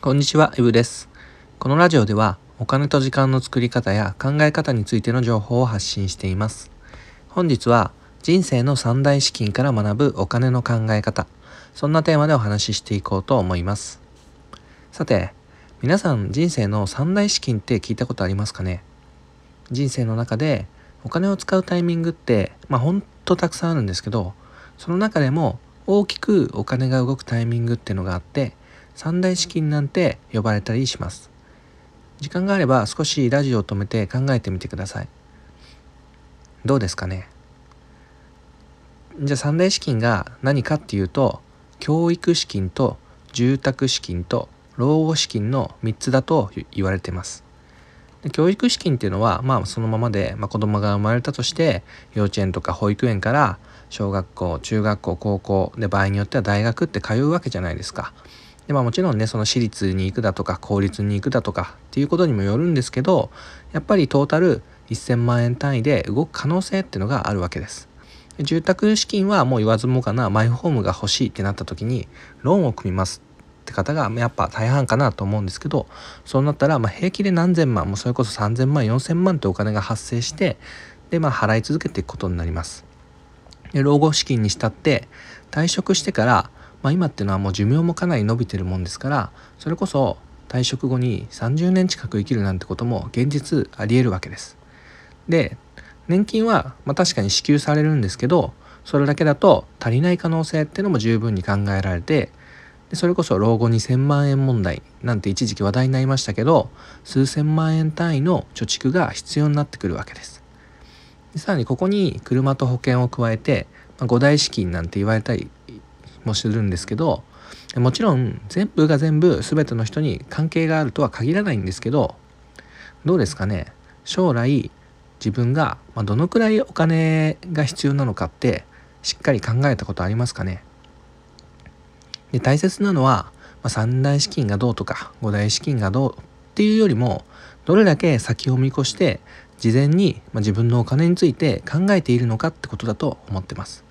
こんにちは、イブです。このラジオではお金と時間の作り方や考え方についての情報を発信しています。本日は人生の三大資金から学ぶお金の考え方、そんなテーマでお話ししていこうと思います。さて、皆さん人生の三大資金って聞いたことありますかね？人生の中でお金を使うタイミングって、まあほんとたくさんあるんですけど、その中でも大きくお金が動くタイミングっていうのがあって、三大資金なんて呼ばれたりします。時間があれば少しラジオを止めて考えてみてください。どうですかね？じゃあ三大資金が何かっていうと教育資金と住宅資金と老後資金の3つだと言われてます。で教育資金っていうのはまあそのままで、まあ、子供が生まれたとして幼稚園とか保育園から小学校中学校高校で場合によっては大学って通うわけじゃないですか。でまあもちろんねその私立に行くだとか公立に行くだとかっていうことにもよるんですけどやっぱりトータル1000万円単位で動く可能性っていうのがあるわけです。住宅資金はもう言わずもがなマイホームが欲しいってなった時にローンを組みますって方がやっぱ大半かなと思うんですけどそうなったらま平気で何千万もそれこそ3000万4000万ってお金が発生してでまあ払い続けていくことになります。で老後資金にしたって退職してからまあ、今っていうのはもう寿命もかなり伸びてるもんですからそれこそ退職後に30年近く生きるなんてことも現実ありえるわけです。で年金はまあ確かに支給されるんですけどそれだけだと足りない可能性っていうのも十分に考えられてでそれこそ老後2000万円問題なんて一時期話題になりましたけど数千万円単位の貯蓄が必要になってくるわけです。でさらにここに車と保険を加えて、まあ、5大資金なんて言われたりもするんですけどもちろん全部が全部全ての人に関係があるとは限らないんですけどどうですかね？将来自分がどのくらいお金が必要なのかってしっかり考えたことありますかね？で大切なのは、ま、3大資金がどうとか5大資金がどうっていうよりもどれだけ先を見越して事前に、ま、自分のお金について考えているのかってことだと思ってます。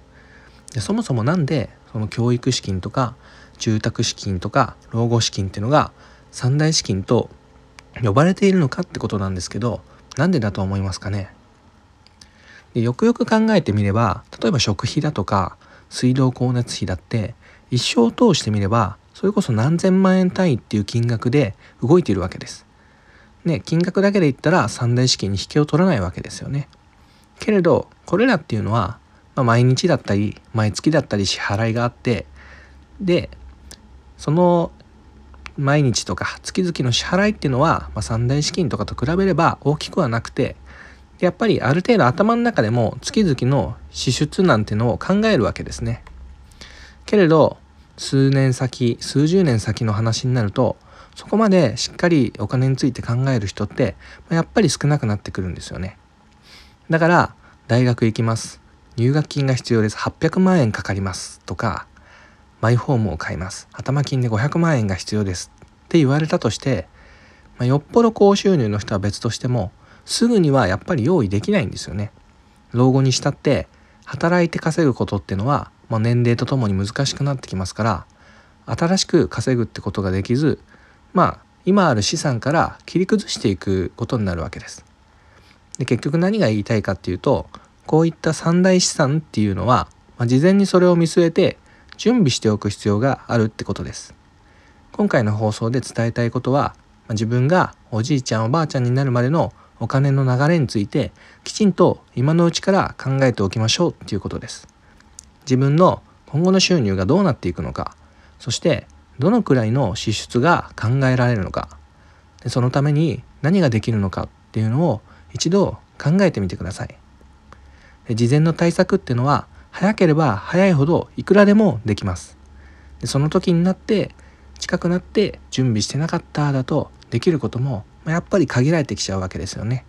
でそもそも何でその教育資金とか住宅資金とか老後資金っていうのが三大資金と呼ばれているのかってことなんですけどなんでだと思いますかね？でよくよく考えてみれば例えば食費だとか水道光熱費だって一生を通してみればそれこそ何千万円単位っていう金額で動いているわけです。ね、金額だけで言ったら三大資金に引けを取らないわけですよね。けれどこれらっていうのはまあ、毎日だったり毎月だったり支払いがあってでその毎日とか月々の支払いっていうのは、まあ、三大資金とかと比べれば大きくはなくてやっぱりある程度頭の中でも月々の支出なんてのを考えるわけですね。けれど数年先数十年先の話になるとそこまでしっかりお金について考える人ってやっぱり少なくなってくるんですよね。だから大学行きます。入学金が必要です。800万円かかります。とか、マイホームを買います。頭金で500万円が必要です。って言われたとして、まあ、よっぽど高収入の人は別としても、すぐにはやっぱり用意できないんですよね。老後にしたって、働いて稼ぐことってのは、まあ、年齢とともに難しくなってきますから、新しく稼ぐってことができず、まあ、今ある資産から切り崩していくことになるわけです。で結局何が言いたいかっていうとこういった三大資産っていうのは、まあ、事前にそれを見据えて準備しておく必要があるってことです。今回の放送で伝えたいことは、まあ、自分がおじいちゃんおばあちゃんになるまでのお金の流れについてきちんと今のうちから考えておきましょうっていうことです。自分の今後の収入がどうなっていくのか、そしてどのくらいの支出が考えられるのか、でそのために何ができるのかっていうのを一度考えてみてください。事前の対策っていうのは早ければ早いほどいくらでもできます。でその時になって近くなって準備してなかっただとできることもやっぱり限られてきちゃうわけですよね。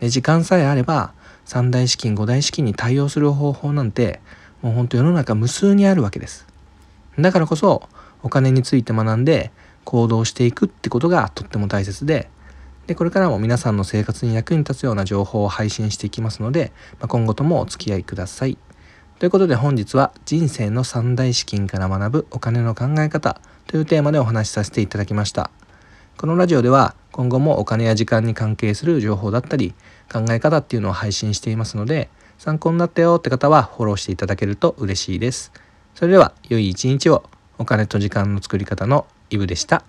で時間さえあれば三大資金五大資金に対応する方法なんてもうほんと世の中無数にあるわけです。だからこそお金について学んで行動していくってことがとっても大切ででこれからも皆さんの生活に役に立つような情報を配信していきますので、まあ、今後ともお付き合いください。ということで本日は人生の三大資金から学ぶお金の考え方というテーマでお話しさせていただきましたこのラジオでは今後もお金や時間に関係する情報だったり考え方っていうのを配信していますので参考になったよって方はフォローしていただけると嬉しいですそれでは良い一日をお金と時間の作り方のイブでした。